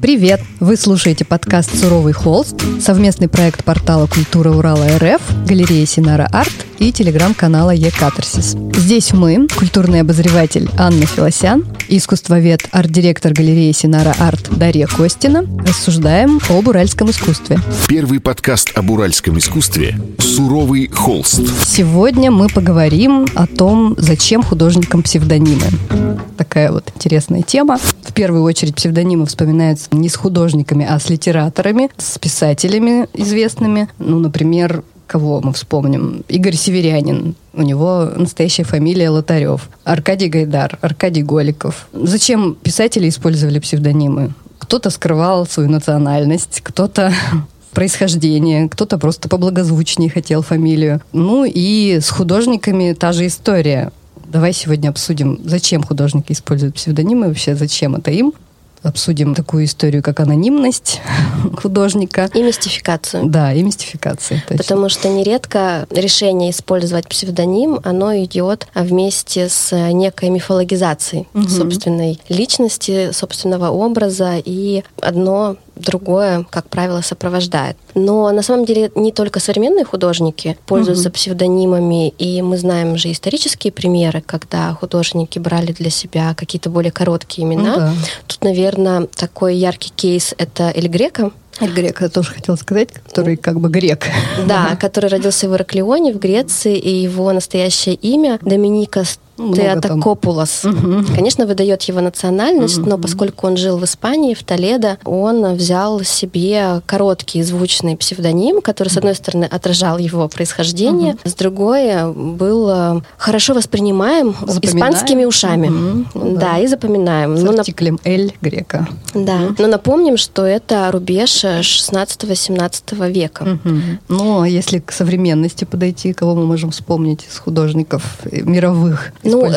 Привет! Вы слушаете подкаст «Суровый холст», совместный проект портала «Культура Урала РФ», галереи Синара Арт и телеграм-канала Е-Катарсис. Здесь мы, культурный обозреватель Анна Филосян искусствовед, арт-директор галереи Синара Арт Дарья Костина, рассуждаем об уральском искусстве. Первый подкаст об уральском искусстве «Суровый холст». Сегодня мы поговорим о том, зачем художникам псевдонимы. Такая вот интересная тема. В первую очередь псевдонимы вспоминаются не с художниками, а с литераторами, с писателями известными. Ну, например, кого мы вспомним? Игорь Северянин. У него настоящая фамилия Лотарев. Аркадий Гайдар, Аркадий Голиков. Зачем писатели использовали псевдонимы? Кто-то скрывал свою национальность, кто-то происхождение, кто-то просто поблагозвучнее хотел фамилию. Ну и с художниками та же история. Давай сегодня обсудим, зачем художники используют псевдонимы, вообще зачем это им обсудим такую историю, как анонимность художника. И мистификацию. Да, и мистификацию. Точно. Потому что нередко решение использовать псевдоним, оно идет вместе с некой мифологизацией угу. собственной личности, собственного образа, и одно другое, как правило, сопровождает. Но на самом деле не только современные художники пользуются угу. псевдонимами, и мы знаем же исторические примеры, когда художники брали для себя какие-то более короткие имена. Ну, да. Тут, наверное, такой яркий кейс это Эль Грека. Грек, я тоже хотела сказать, который как бы грек. Да, который родился в Ираклионе, в Греции, и его настоящее имя Доминикас Теотокопулос. Угу. Конечно, выдает его национальность, угу. но поскольку он жил в Испании, в Толедо, он взял себе короткий звучный псевдоним, который, с одной стороны, отражал его происхождение, угу. с другой был э, хорошо воспринимаем запоминаем. испанскими ушами. Угу. Да, да, и запоминаем. С ну, артиклем «эль» грека. Да, угу. но напомним, что это рубеж 16-17 века. Угу. Ну, а если к современности подойти, кого мы можем вспомнить из художников мировых? Ну,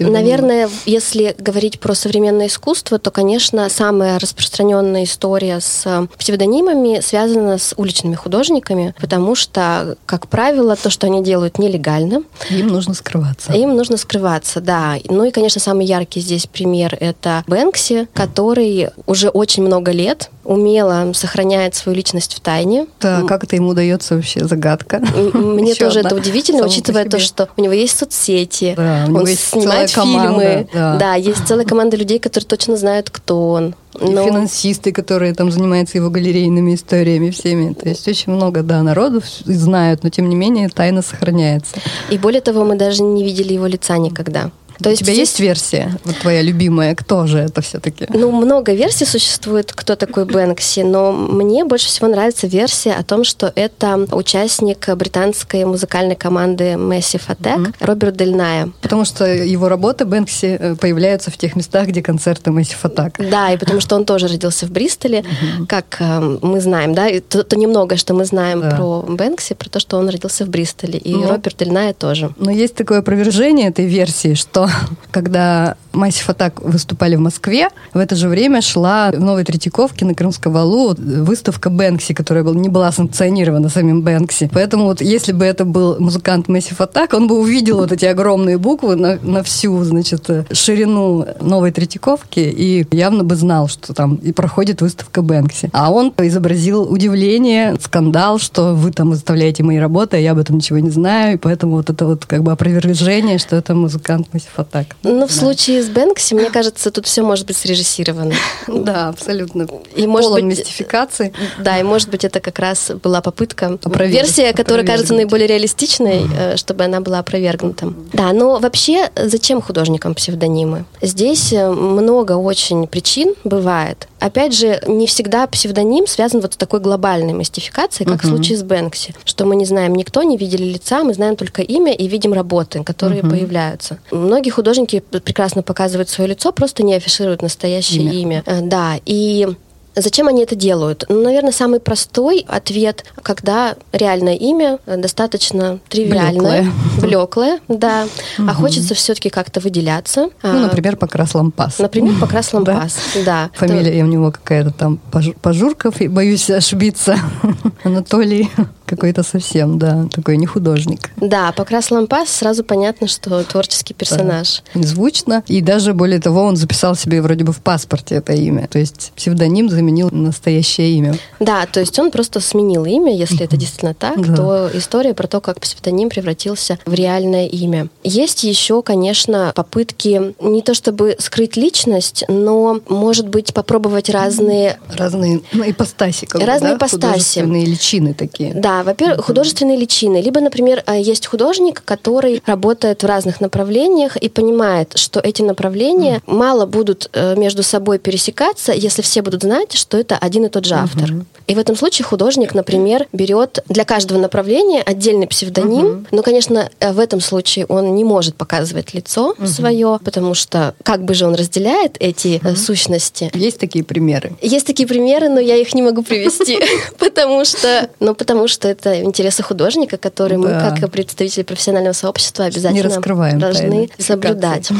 наверное, если говорить про современное искусство, то, конечно, самая распространенная история с э, псевдонимами связана с уличными художниками, потому что, как правило, то, что они делают нелегально. Им нужно скрываться. Им нужно скрываться, да. Ну и, конечно, самый яркий здесь пример — это Бэнкси, который уже очень много лет умело сохраняет свою личность в тайне. Да, как это ему удается вообще, загадка. Мне тоже это удивительно, учитывая то, что у него есть соцсети, он снимает фильмы. Да, есть целая команда людей, которые точно знают, кто он. Но... финансисты, которые там занимаются его галерейными историями всеми. То есть очень много, да, народу знают, но тем не менее тайна сохраняется. И более того, мы даже не видели его лица никогда. То есть У тебя есть версия, вот твоя любимая, кто же это все-таки? Ну, много версий существует, кто такой Бэнкси, но мне больше всего нравится версия о том, что это участник британской музыкальной команды Massive Attack mm-hmm. Роберт Дельная. Потому что его работы Бэнкси э, появляются в тех местах, где концерты Massive Attack. Да, и потому что он тоже родился в Бристоле, mm-hmm. как э, мы знаем, да, и то, то немного, что мы знаем да. про Бэнкси, про то, что он родился в Бристоле, и ну, Роберт Дельная тоже. Но есть такое опровержение этой версии, что когда Massive Attack выступали в Москве, в это же время шла в Новой Третьяковке на Крымском валу выставка Бэнкси, которая не была санкционирована самим Бэнкси. Поэтому вот если бы это был музыкант Massive Attack, он бы увидел вот эти огромные буквы на, на всю, значит, ширину Новой Третьяковки и явно бы знал, что там и проходит выставка Бэнкси. А он изобразил удивление, скандал, что вы там выставляете мои работы, а я об этом ничего не знаю, и поэтому вот это вот как бы опровержение, что это музыкант Massive Attack. Ну, в да. случае с Бэнкси, мне кажется, тут все может быть срежиссировано. Да, абсолютно. И может быть мистификации. Да, и может быть это как раз была попытка, версия, которая кажется наиболее реалистичной, э, чтобы она была опровергнута. Да, но вообще зачем художникам псевдонимы? Здесь э, много очень причин бывает. Опять же, не всегда псевдоним связан вот с такой глобальной мистификацией, как uh-huh. в случае с Бэнкси, что мы не знаем никто, не видели лица, мы знаем только имя и видим работы, которые uh-huh. появляются. Многие художники прекрасно показывают свое лицо, просто не афишируют настоящее имя. имя. Э, да, и Зачем они это делают? Ну, наверное, самый простой ответ, когда реальное имя достаточно тривиальное, блеклое, да, а хочется все-таки как-то выделяться. Ну, а, например, Покрас Лампас. Например, Покрас Лампас, да. Фамилия у него какая-то там Пожурков, боюсь ошибиться, Анатолий какой-то совсем, да, такой не художник. Да, покрас лампас, сразу понятно, что творческий персонаж. Да. Звучно. И даже, более того, он записал себе вроде бы в паспорте это имя. То есть псевдоним заменил настоящее имя. Да, то есть он просто сменил имя, если это действительно так, да. то история про то, как псевдоним превратился в реальное имя. Есть еще, конечно, попытки не то чтобы скрыть личность, но, может быть, попробовать разные... Разные ну, ипостаси. Как разные да? ипостаси. Художественные личины такие. Да, во-первых, художественные личины. Либо, например, э, есть художник, который работает в разных направлениях и понимает, что эти направления mm. мало будут э, между собой пересекаться, если все будут знать, что это один и тот же автор. Mm-hmm. И в этом случае художник, например, берет для каждого направления отдельный псевдоним. Mm-hmm. Но, конечно, э, в этом случае он не может показывать лицо mm-hmm. свое, потому что как бы же он разделяет эти mm-hmm. сущности. Есть такие примеры? Есть такие примеры, но я их не могу привести, потому что, ну, потому что это интересы художника, которые мы, как представители профессионального сообщества, обязательно должны соблюдать.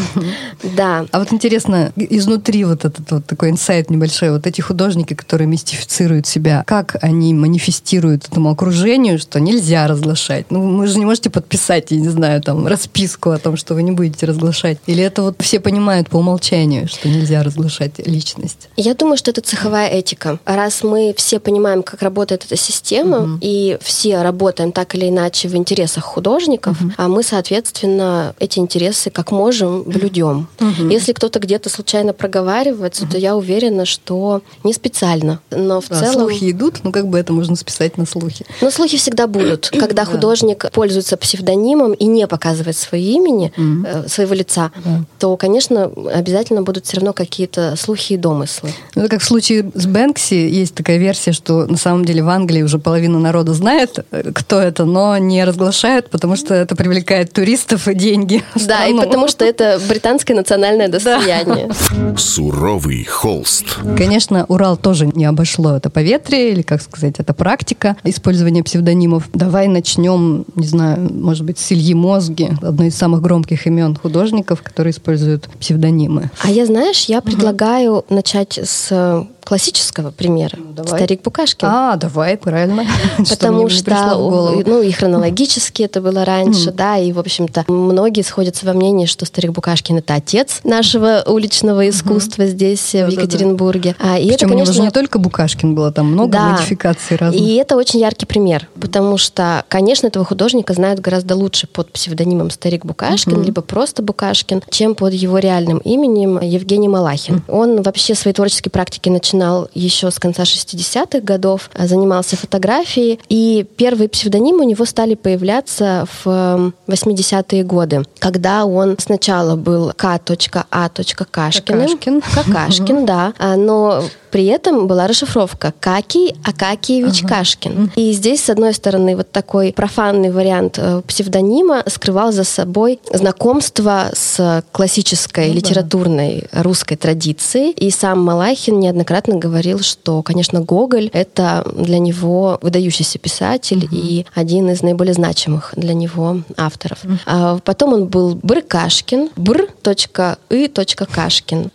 Да. А вот интересно, изнутри вот этот вот такой инсайт небольшой, вот эти художники, которые мистифицируют себя, как они манифестируют этому окружению, что нельзя разглашать? Ну, вы же не можете подписать, я не знаю, там, расписку о том, что вы не будете разглашать. Или это вот все понимают по умолчанию, что нельзя разглашать личность? Я думаю, что это цеховая этика. Раз мы все понимаем, как работает эта система, угу. и все работаем так или иначе в интересах художников, угу. а мы, соответственно, эти интересы как можем блюдем. Угу. Если кто-то где-то случайно проговаривается, угу. то я уверена, что не специально. Но в да, целом... Слухи идут, ну как бы это можно списать на слухи. Но слухи всегда будут. Когда художник пользуется псевдонимом и не показывает свое имени, угу. своего лица, да. то, конечно, обязательно будут все равно какие-то слухи и домыслы. Ну, как в случае с Бэнкси есть такая версия, что на самом деле в Англии уже половина народа знает, кто это, но не разглашают, потому что это привлекает туристов и деньги. Да, и потому что это британское национальное достояние. Суровый холст. Конечно, Урал тоже не обошло это поветрие, или, как сказать, это практика использования псевдонимов. Давай начнем, не знаю, может быть, с Ильи Мозги, одно из самых громких имен художников, которые используют псевдонимы. А я, знаешь, я предлагаю угу. начать с классического примера. Ну, давай. Старик Букашкин. А, давай, правильно. Потому что, ну, и хронологически это было раньше, да, и, в общем-то, многие сходятся во мнении, что Старик Букашкин это отец нашего уличного искусства здесь, в Екатеринбурге. А, и это, конечно, же не только Букашкин было, там много модификаций разных. И это очень яркий пример, потому что, конечно, этого художника знают гораздо лучше под псевдонимом Старик Букашкин, либо просто Букашкин, чем под его реальным именем Евгений Малахин. Он вообще свои творческие практики начинал начинал еще с конца 60-х годов, а, занимался фотографией, и первые псевдонимы у него стали появляться в 80-е годы, когда он сначала был К.А. Кашкиным. Какашкин. Какашкин, да. А, но при этом была расшифровка Какий Акакиевич ага. Кашкин. И здесь, с одной стороны, вот такой профанный вариант э, псевдонима скрывал за собой знакомство с классической ну, литературной да. русской традицией. И сам Малахин неоднократно говорил, что, конечно, Гоголь — это для него выдающийся писатель угу. и один из наиболее значимых для него авторов. Угу. А потом он был Брыкашкин, бр.и.кашкин.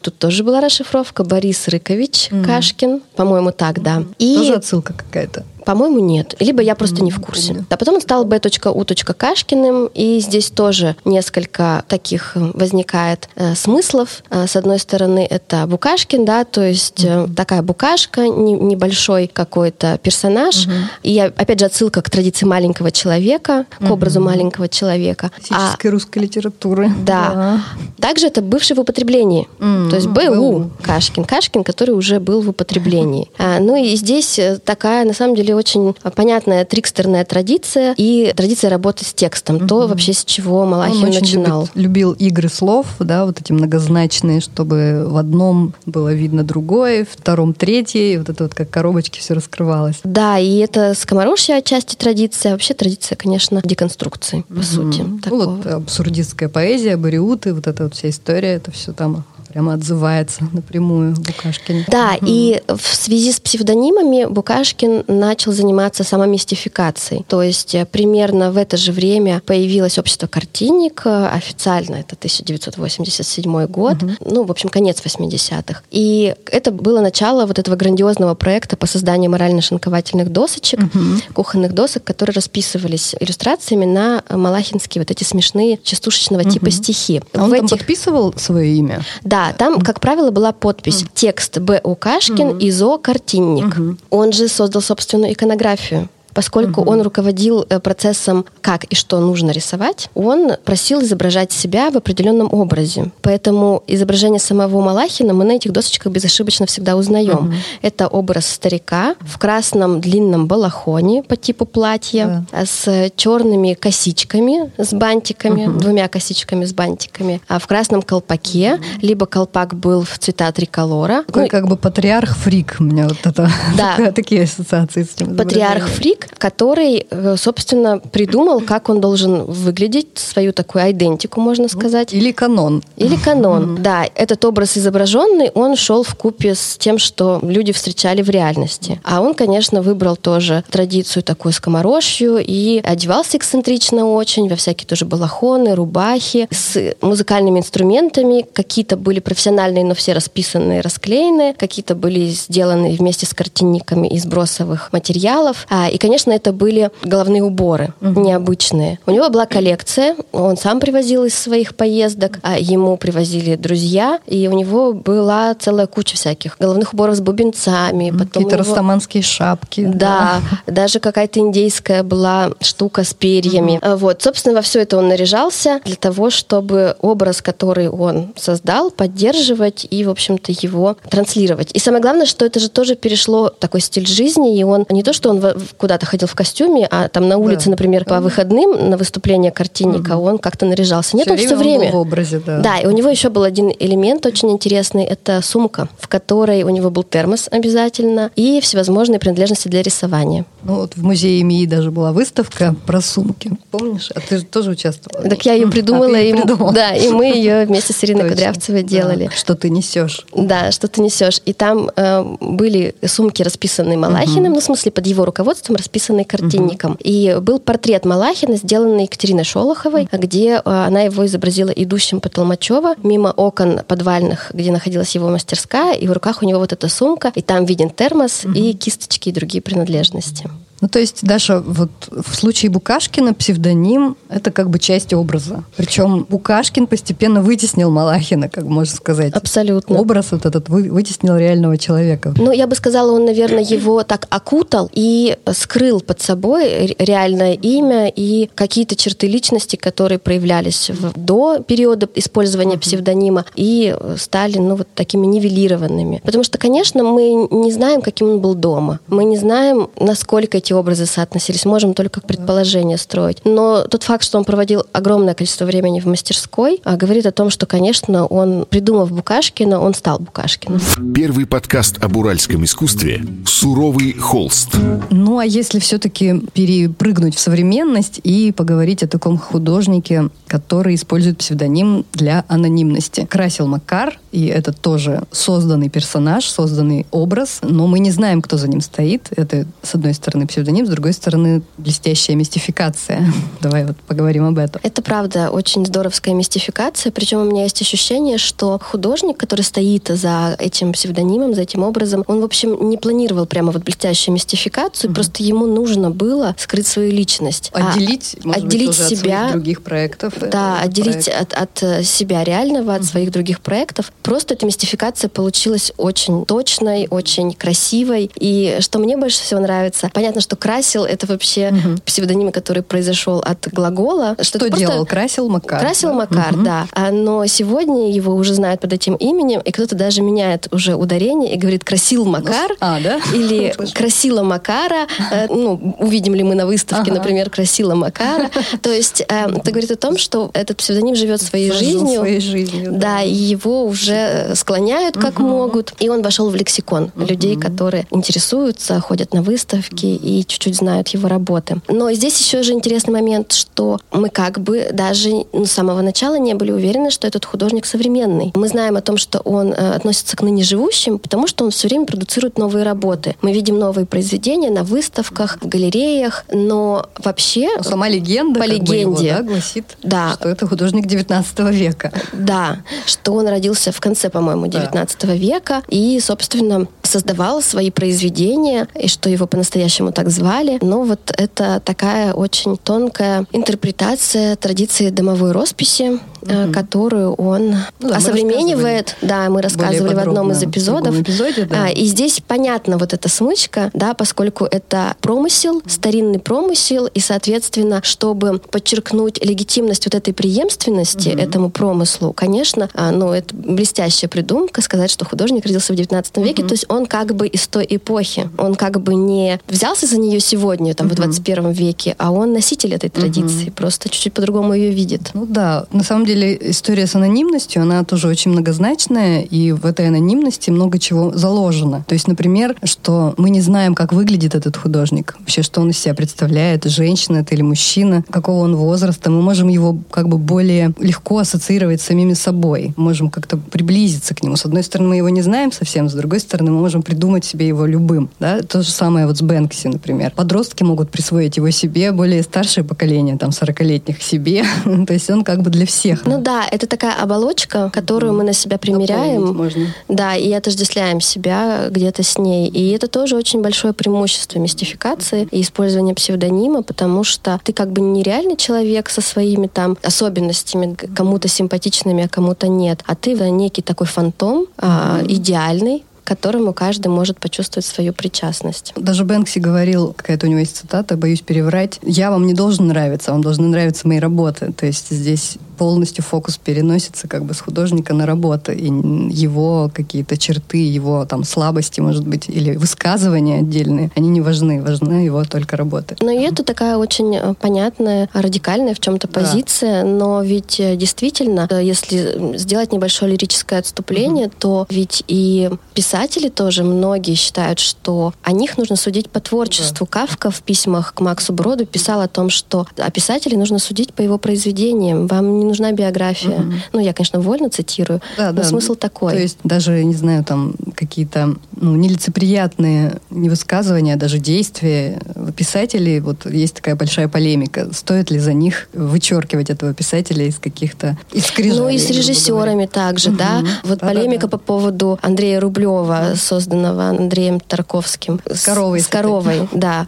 Тут тоже была расшифровка Борис Рыкович, угу. Кашкин, по-моему, так, да. И... Тоже отсылка какая-то. По-моему, нет. Либо я просто не в курсе. А потом он стал b.u. Кашкиным, и здесь тоже несколько таких возникает э, смыслов. Э, с одной стороны, это Букашкин, да, то есть э, такая букашка, не, небольшой какой-то персонаж. И опять же отсылка к традиции маленького человека, к образу маленького человека. Классической а, русской литературы. Да. да. Также это бывший в употреблении. То есть Б.У. Кашкин. Кашкин, который уже был в употреблении. А, ну и здесь такая, на самом деле, очень понятная трикстерная традиция и традиция работы с текстом. Угу. То вообще с чего Малахин Он начинал. Любит, любил игры слов, да, вот эти многозначные, чтобы в одном было видно другое, в втором третье, и вот это вот как коробочки все раскрывалось. Да, и это скоморожья отчасти традиция, вообще традиция, конечно, деконструкции, по угу. сути. Ну, вот абсурдистская поэзия, бариуты, вот эта вот вся история, это все там прямо отзывается напрямую Букашкин. Да, угу. и в связи с псевдонимами Букашкин начал заниматься самомистификацией. То есть э, примерно в это же время появилось общество «Картинник», э, официально это 1987 год, угу. ну, в общем, конец 80-х. И это было начало вот этого грандиозного проекта по созданию морально-шинковательных досочек, угу. кухонных досок, которые расписывались иллюстрациями на малахинские вот эти смешные частушечного угу. типа стихи. А он в там этих... подписывал свое имя? Да, там, как правило, была подпись. «Текст Б. Укашкин, угу. ИЗО Картинник». Он же создал собственную иконографию поскольку угу. он руководил э, процессом, как и что нужно рисовать, он просил изображать себя в определенном образе. Поэтому изображение самого Малахина мы на этих досочках безошибочно всегда узнаем. Угу. Это образ старика в красном длинном балахоне по типу платья, да. с черными косичками, с бантиками, угу. двумя косичками с бантиками, а в красном колпаке, угу. либо колпак был в цвета триколора. Такой ну, как бы патриарх-фрик у меня вот это, да. такие ассоциации с этим. Патриарх-фрик который, э, собственно, придумал, как он должен выглядеть, свою такую идентику, можно сказать. Или канон. Или канон, да. Этот образ изображенный, он шел в купе с тем, что люди встречали в реальности. А он, конечно, выбрал тоже традицию такую скоморожью и одевался эксцентрично очень, во всякие тоже балахоны, рубахи, с музыкальными инструментами. Какие-то были профессиональные, но все расписанные, расклеенные. Какие-то были сделаны вместе с картинниками из бросовых материалов. А, и, конечно, конечно, это были головные уборы угу. необычные. У него была коллекция, он сам привозил из своих поездок, а ему привозили друзья, и у него была целая куча всяких головных уборов с бубенцами. Какие-то него... растаманские шапки. Да, да. даже какая-то индейская была штука с перьями. Угу. Вот, собственно, во все это он наряжался для того, чтобы образ, который он создал, поддерживать и, в общем-то, его транслировать. И самое главное, что это же тоже перешло такой стиль жизни, и он не то, что он куда-то когда ходил в костюме, а там на улице, да. например, по выходным на выступление картинника угу. он как-то наряжался. Нет, все он все время. в образе, да. Да, и у него еще был один элемент очень интересный. Это сумка, в которой у него был термос обязательно и всевозможные принадлежности для рисования. Ну вот в музее МИИ даже была выставка про сумки. Помнишь? А ты же тоже участвовала? Так я ее придумала. А, и, придумала. Да, и мы ее вместе с Ириной Кудрявцевой делали. Что ты несешь. Да, что ты несешь. И там э, были сумки, расписанные Малахиным, ну, в смысле, под его руководством расписанные расписанный картинником. Угу. И был портрет Малахина, сделанный Екатериной Шолоховой, где э, она его изобразила идущим по Толмачева мимо окон подвальных, где находилась его мастерская, и в руках у него вот эта сумка, и там виден термос угу. и кисточки и другие принадлежности. Ну, то есть, Даша, вот в случае Букашкина псевдоним — это как бы часть образа. Причем Букашкин постепенно вытеснил Малахина, как можно сказать. Абсолютно. Образ вот этот вытеснил реального человека. Ну, я бы сказала, он, наверное, его так окутал и скрыл под собой реальное имя и какие-то черты личности, которые проявлялись в, до периода использования псевдонима и стали, ну, вот такими нивелированными. Потому что, конечно, мы не знаем, каким он был дома. Мы не знаем, насколько эти образы соотносились. Можем только предположение строить. Но тот факт, что он проводил огромное количество времени в мастерской, а, говорит о том, что, конечно, он, придумав Букашкина, он стал Букашкиным. Первый подкаст об уральском искусстве «Суровый холст». Ну, а если все-таки перепрыгнуть в современность и поговорить о таком художнике, который использует псевдоним для анонимности. Красил Макар, и это тоже созданный персонаж, созданный образ, но мы не знаем, кто за ним стоит. Это, с одной стороны, псевдоним, с другой стороны, блестящая мистификация. Давай вот поговорим об этом. Это правда очень здоровская мистификация, причем у меня есть ощущение, что художник, который стоит за этим псевдонимом, за этим образом, он, в общем, не планировал прямо вот блестящую мистификацию, mm просто ему нужно было скрыть свою личность. Отделить, а, отделить быть, себя от других проектов. Да, отделить от, от э, себя реального, от mm своих других проектов. Просто эта мистификация получилась очень точной, очень красивой. И что мне больше всего нравится, понятно, что красил это вообще угу. псевдоним, который произошел от глагола. Что, что делал? Красил Макар. Красил да? Макар, угу. да. А, но сегодня его уже знают под этим именем, и кто-то даже меняет уже ударение и говорит красил Макар. А, да? Или красила Макара. Э, ну, увидим ли мы на выставке, ага. например, красила Макара. То есть э, это говорит о том, что этот псевдоним живет своей жизнью. своей жизнью. Да, и его уже склоняют как могут. И он вошел в лексикон людей, которые интересуются, ходят на выставки и и чуть-чуть знают его работы. Но здесь еще же интересный момент, что мы как бы даже ну, с самого начала не были уверены, что этот художник современный. Мы знаем о том, что он э, относится к ныне живущим, потому что он все время продуцирует новые работы. Мы видим новые произведения на выставках, в галереях, но вообще... Сама легенда, по легенде, его, да, гласит, да. что это художник 19 века. Да, что он родился в конце, по-моему, 19 да. века и, собственно, создавал свои произведения, и что его по-настоящему так звали. Но вот это такая очень тонкая интерпретация традиции домовой росписи, угу. которую он ну, да, осовременивает. Да, мы рассказывали в одном из эпизодов. Эпизоде, да. а, и здесь понятно вот эта смычка, да, поскольку это промысел, старинный промысел, и, соответственно, чтобы подчеркнуть легитимность вот этой преемственности угу. этому промыслу, конечно, а, ну, это блестящая придумка сказать, что художник родился в 19 веке, угу. то есть он как бы из той эпохи, он как бы не взялся за нее сегодня, там, угу. в 21 веке, а он носитель этой традиции, угу. просто чуть-чуть по-другому ее видит. Ну да, на самом деле деле история с анонимностью, она тоже очень многозначная, и в этой анонимности много чего заложено. То есть, например, что мы не знаем, как выглядит этот художник, вообще, что он из себя представляет, женщина это или мужчина, какого он возраста. Мы можем его как бы более легко ассоциировать с самими собой. Можем как-то приблизиться к нему. С одной стороны, мы его не знаем совсем, с другой стороны, мы можем придумать себе его любым. Да? То же самое вот с Бэнкси, например. Подростки могут присвоить его себе, более старшее поколение, там, 40-летних себе. То есть он как бы для всех ну да, это такая оболочка, которую мы на себя примеряем. Можно. Да, и отождествляем себя где-то с ней. И это тоже очень большое преимущество мистификации и использования псевдонима, потому что ты как бы нереальный человек со своими там особенностями, кому-то симпатичными, а кому-то нет. А ты некий такой фантом, а, идеальный, к которому каждый может почувствовать свою причастность. Даже Бэнкси говорил, какая-то у него есть цитата, боюсь переврать, «Я вам не должен нравиться, вам должны нравиться мои работы». То есть здесь полностью фокус переносится как бы с художника на работу, и его какие-то черты, его там слабости, может быть, или высказывания отдельные, они не важны, важна его только работа. Но и это такая очень э, понятная, радикальная в чем-то позиция, да. но ведь э, действительно, э, если сделать небольшое лирическое отступление, угу. то ведь и писатели тоже многие считают, что о них нужно судить по творчеству. Да. Кавка в письмах к Максу Броду писал о том, что о писателе нужно судить по его произведениям. Вам не нужна биография. Угу. Ну, я, конечно, вольно цитирую, да, но да. смысл такой. То есть даже, не знаю, там какие-то ну, нелицеприятные невысказывания, даже действия писателей, вот есть такая большая полемика. Стоит ли за них вычеркивать этого писателя из каких-то из Ну и с режиссерами также, угу. да. Вот да, полемика да, да. по поводу Андрея Рублева, созданного Андреем Тарковским. С коровой. С, с коровой, да.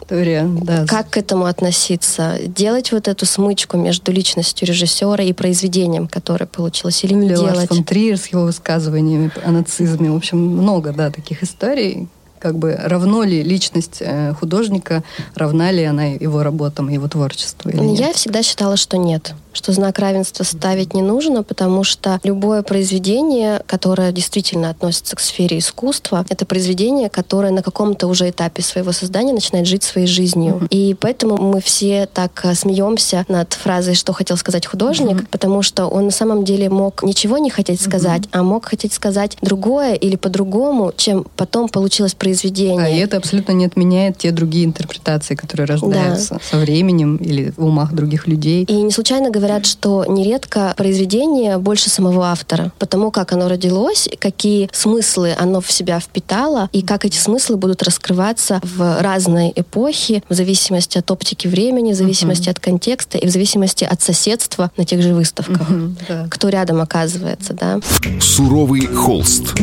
Как к этому относиться? Делать вот эту смычку между личностью режиссера и произведением, которое получилось, или не делать. фон Триер с его высказываниями о нацизме. В общем, много, да, таких историй, как бы равно ли личность э, художника, равна ли она его работам, его творчеству? Или Я нет? всегда считала, что нет что знак равенства ставить не нужно, потому что любое произведение, которое действительно относится к сфере искусства, это произведение, которое на каком-то уже этапе своего создания начинает жить своей жизнью. Mm-hmm. И поэтому мы все так э, смеемся над фразой, что хотел сказать художник, mm-hmm. потому что он на самом деле мог ничего не хотеть сказать, mm-hmm. а мог хотеть сказать другое или по-другому, чем потом получилось произведение. А это абсолютно не отменяет те другие интерпретации, которые рождаются да. со временем или в умах других людей. И не случайно говорят, говорят, что нередко произведение больше самого автора, потому как оно родилось, какие смыслы оно в себя впитало, и как эти смыслы будут раскрываться в разные эпохи, в зависимости от оптики времени, в зависимости uh-huh. от контекста и в зависимости от соседства на тех же выставках. Uh-huh, да. Кто рядом оказывается, да. Суровый холст.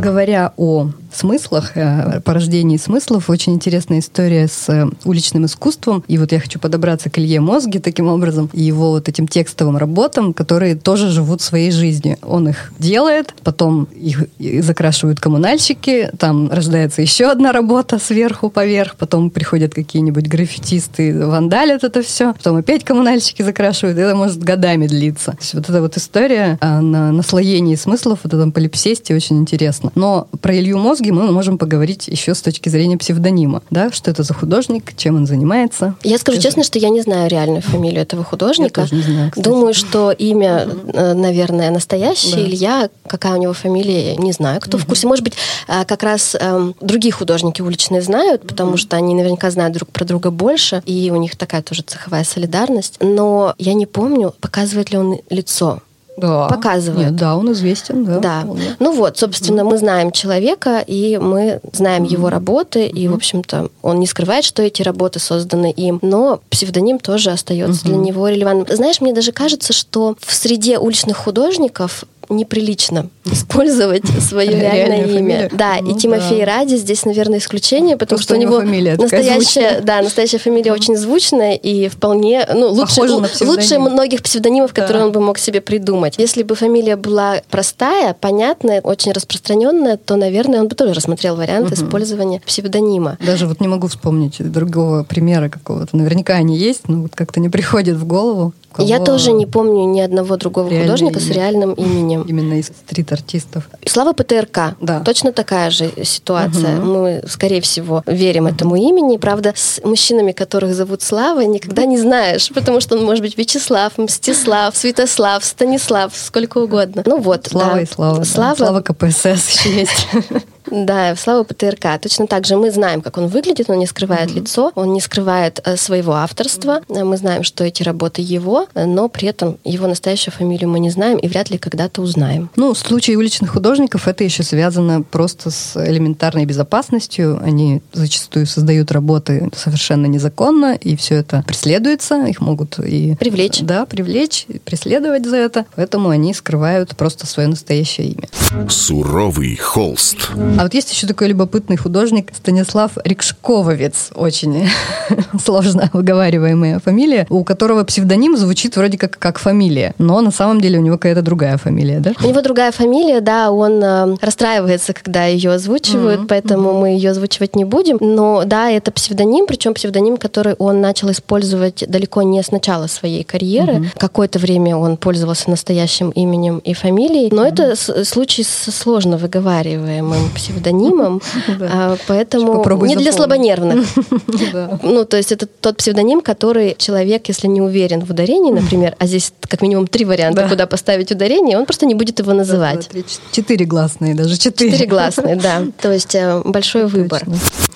Говоря о смыслах, э, порождении смыслов. Очень интересная история с э, уличным искусством. И вот я хочу подобраться к Илье Мозге таким образом, и его вот этим текстовым работам, которые тоже живут своей жизнью. Он их делает, потом их закрашивают коммунальщики, там рождается еще одна работа сверху поверх, потом приходят какие-нибудь граффитисты, вандалят это все, потом опять коммунальщики закрашивают, это может годами длиться. То есть вот эта вот история а, на наслоении смыслов, вот этом полипсесте очень интересно. Но про Илью Мозги мы можем поговорить еще с точки зрения псевдонима, да, что это за художник, чем он занимается. Я скажу честно, что я не знаю реальную фамилию этого художника. Я тоже не знаю, кстати. Думаю, что имя, э, наверное, настоящее. Да. Илья, какая у него фамилия, не знаю, кто угу. в курсе. Может быть, э, как раз эм, другие художники уличные знают, потому угу. что они наверняка знают друг про друга больше, и у них такая тоже цеховая солидарность. Но я не помню, показывает ли он лицо да. показывает. Нет, да, он известен, да. Да. Ну вот, собственно, мы знаем человека, и мы знаем его работы, и, в общем-то, он не скрывает, что эти работы созданы им, но псевдоним тоже остается для него релевантным. Знаешь, мне даже кажется, что в среде уличных художников неприлично использовать свое реальное имя. Да, и ну Тимофей Ради здесь, наверное, исключение, потому что у него настоящая, да, настоящая фамилия очень звучная и вполне, ну, лучше, лучше многих псевдонимов, которые он бы мог себе придумать. Если бы фамилия была простая, понятная, очень распространенная, то, наверное, он бы тоже рассмотрел вариант использования псевдонима. Даже вот не могу вспомнить другого примера какого-то. Наверняка они есть, но вот как-то не приходит в голову кого... Я тоже не помню ни одного другого Реальное художника имя. с реальным именем. Именно из стрит-артистов. Слава ПТРК. Да. Точно такая же ситуация. Угу. Мы, скорее всего, верим этому имени. Правда, с мужчинами, которых зовут Слава, никогда не знаешь, потому что он может быть Вячеслав, Мстислав, Святослав, Станислав, сколько угодно. Ну вот. Слава да. и Слава. Слава. Да. Слава КПСС еще есть. Да, Слава ПТРК. Точно так же мы знаем, как он выглядит, он не скрывает mm-hmm. лицо, он не скрывает э, своего авторства. Mm-hmm. Мы знаем, что эти работы его, но при этом его настоящую фамилию мы не знаем и вряд ли когда-то узнаем. Ну, в случае уличных художников это еще связано просто с элементарной безопасностью. Они зачастую создают работы совершенно незаконно, и все это преследуется, их могут и... Привлечь. Да, привлечь, преследовать за это. Поэтому они скрывают просто свое настоящее имя. Суровый холст. А вот есть еще такой любопытный художник Станислав Рикшкововец, очень сложно выговариваемая фамилия, у которого псевдоним звучит вроде как как фамилия, но на самом деле у него какая-то другая фамилия, да? У него другая фамилия, да, он э, расстраивается, когда ее озвучивают, mm-hmm. поэтому mm-hmm. мы ее озвучивать не будем, но да, это псевдоним, причем псевдоним, который он начал использовать далеко не с начала своей карьеры. Mm-hmm. Какое-то время он пользовался настоящим именем и фамилией, но mm-hmm. это случай с сложно выговариваемым псевдонимом, а, поэтому не для слабонервных. Ну, то есть это тот псевдоним, который человек, если не уверен в ударении, например, а здесь как минимум три варианта, куда поставить ударение, он просто не будет его называть. Четыре гласные, даже четыре. Четыре гласные, да. То есть э, большой выбор.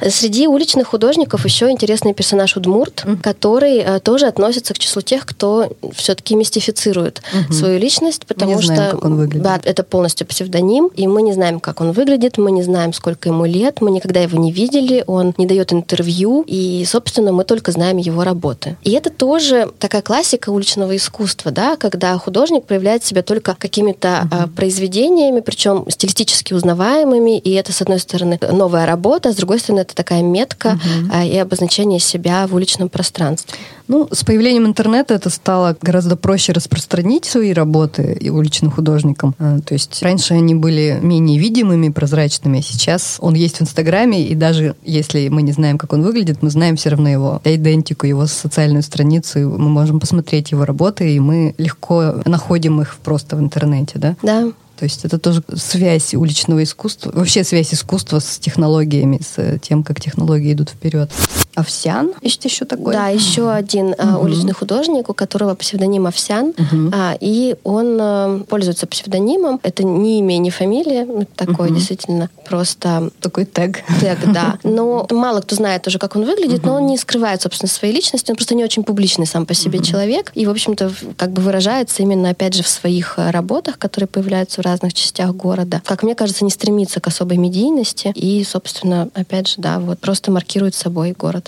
Среди уличных художников еще интересный персонаж Удмурт, который э, тоже относится к числу тех, кто все-таки мистифицирует свою личность, потому что да, это полностью псевдоним, и мы не знаем, как он выглядит, мы не знаем, сколько ему лет, мы никогда его не видели, он не дает интервью, и, собственно, мы только знаем его работы. И это тоже такая классика уличного искусства, да, когда художник проявляет себя только какими-то uh-huh. произведениями, причем стилистически узнаваемыми, и это, с одной стороны, новая работа, а с другой стороны, это такая метка uh-huh. и обозначение себя в уличном пространстве. Ну, с появлением интернета это стало гораздо проще распространить свои работы и уличным художникам. А, то есть раньше они были менее видимыми, прозрачными. Сейчас он есть в Инстаграме, и даже если мы не знаем, как он выглядит, мы знаем все равно его идентику, его социальную страницу, мы можем посмотреть его работы, и мы легко находим их просто в интернете, да? Да. То есть это тоже связь уличного искусства, вообще связь искусства с технологиями, с тем, как технологии идут вперед. Овсян, есть еще такой? Да, еще один угу. уличный художник, у которого псевдоним Овсян, угу. а, и он а, пользуется псевдонимом. Это не имя, не фамилия, ну, такой угу. действительно просто... Такой тег. Тег, да. Но мало кто знает уже, как он выглядит, угу. но он не скрывает, собственно, своей личности, он просто не очень публичный сам по себе угу. человек, и, в общем-то, как бы выражается именно, опять же, в своих работах, которые появляются в разных частях города. Как мне кажется, не стремится к особой медийности, и, собственно, опять же, да, вот просто маркирует собой город.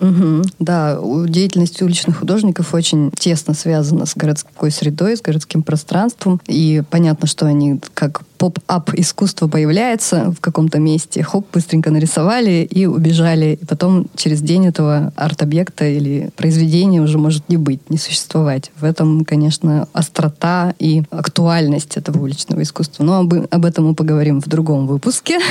Угу. Да, деятельность уличных художников очень тесно связана с городской средой, с городским пространством. И понятно, что они как поп-ап искусство появляется в каком-то месте, хоп, быстренько нарисовали и убежали. И потом через день этого арт-объекта или произведения уже может не быть, не существовать. В этом, конечно, острота и актуальность этого уличного искусства. Но об, об этом мы поговорим в другом выпуске.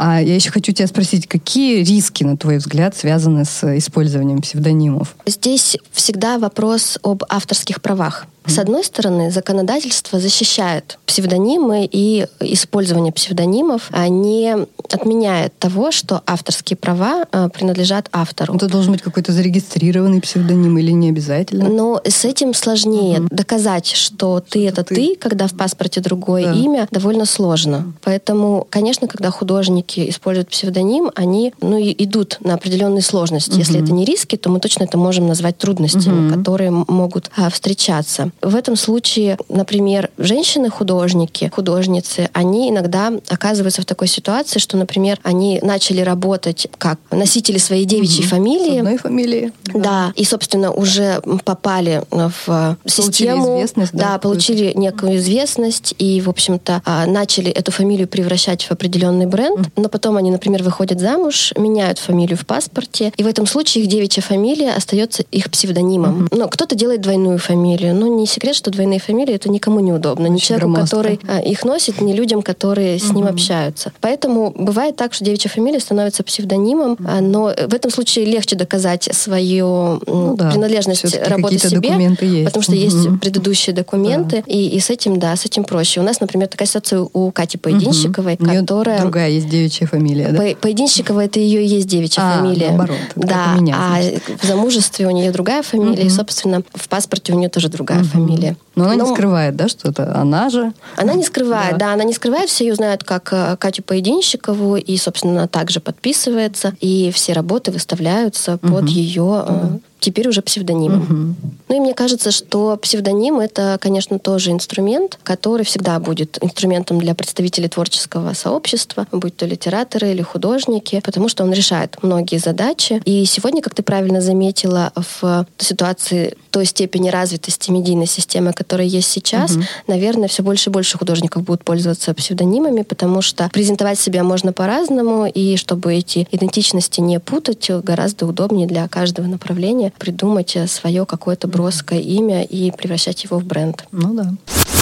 А я еще хочу тебя спросить, какие риски, на твой взгляд, связаны с использованием псевдонимов? Здесь всегда вопрос об авторских правах. С одной стороны, законодательство защищает псевдонимы и использование псевдонимов а не отменяет того, что авторские права а, принадлежат автору. Это должен быть какой-то зарегистрированный псевдоним или не обязательно? Но с этим сложнее. Угу. Доказать, что ты что это ты. ты, когда в паспорте другое да. имя, довольно сложно. Поэтому, конечно, когда художники используют псевдоним, они ну, идут на определенные сложности. Угу. Если это не риски, то мы точно это можем назвать трудностями, угу. которые могут а, встречаться. В этом случае, например, женщины-художники, художницы, они иногда оказываются в такой ситуации, что, например, они начали работать как носители своей девичьей угу. фамилии. С одной фамилии. Да. да. И, собственно, уже попали в систему. Получили известность, да, да получили некую известность и, в общем-то, а, начали эту фамилию превращать в определенный бренд. Но потом они, например, выходят замуж, меняют фамилию в паспорте, и в этом случае их девичья фамилия остается их псевдонимом. Mm-hmm. Но кто-то делает двойную фамилию. Но не секрет, что двойные фамилии это никому не удобно. Ни человеку, громоздко. который а, их носит, ни людям, которые с ним общаются. Поэтому бывает так, что девичья фамилия становится псевдонимом, mm-hmm. но в этом случае легче доказать свою ну, да. принадлежность работы себе, есть. потому что mm-hmm. есть предыдущие документы, да. и, и с этим, да, с этим проще. У нас, например, такая ситуация у Кати Поединщиковой, угу. которая... другая есть девичья фамилия, да? Поединщикова это ее и есть девичья а, фамилия. наоборот. Да, меня, а в замужестве у нее другая фамилия, угу. и, собственно, в паспорте у нее тоже другая угу. Фамилия. Но она Но... не скрывает, да, что это она же? Она не скрывает, да. да, она не скрывает, все ее знают как э, Катю Поединщикову, и, собственно, она также подписывается, и все работы выставляются угу. под ее угу теперь уже псевдонимом. Угу. Ну и мне кажется, что псевдоним это, конечно, тоже инструмент, который всегда будет инструментом для представителей творческого сообщества, будь то литераторы или художники, потому что он решает многие задачи. И сегодня, как ты правильно заметила, в ситуации той степени развитости медийной системы, которая есть сейчас, угу. наверное, все больше и больше художников будут пользоваться псевдонимами, потому что презентовать себя можно по-разному, и чтобы эти идентичности не путать, гораздо удобнее для каждого направления придумать э, свое какое-то броское имя и превращать его в бренд. Ну да.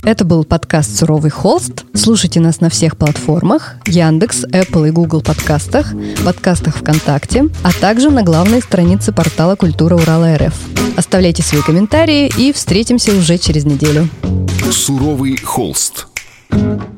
Это был подкаст «Суровый холст». Слушайте нас на всех платформах Яндекс, Apple и Google подкастах, подкастах ВКонтакте, а также на главной странице портала «Культура Урала РФ». Оставляйте свои комментарии и встретимся уже через неделю. «Суровый холст». thank you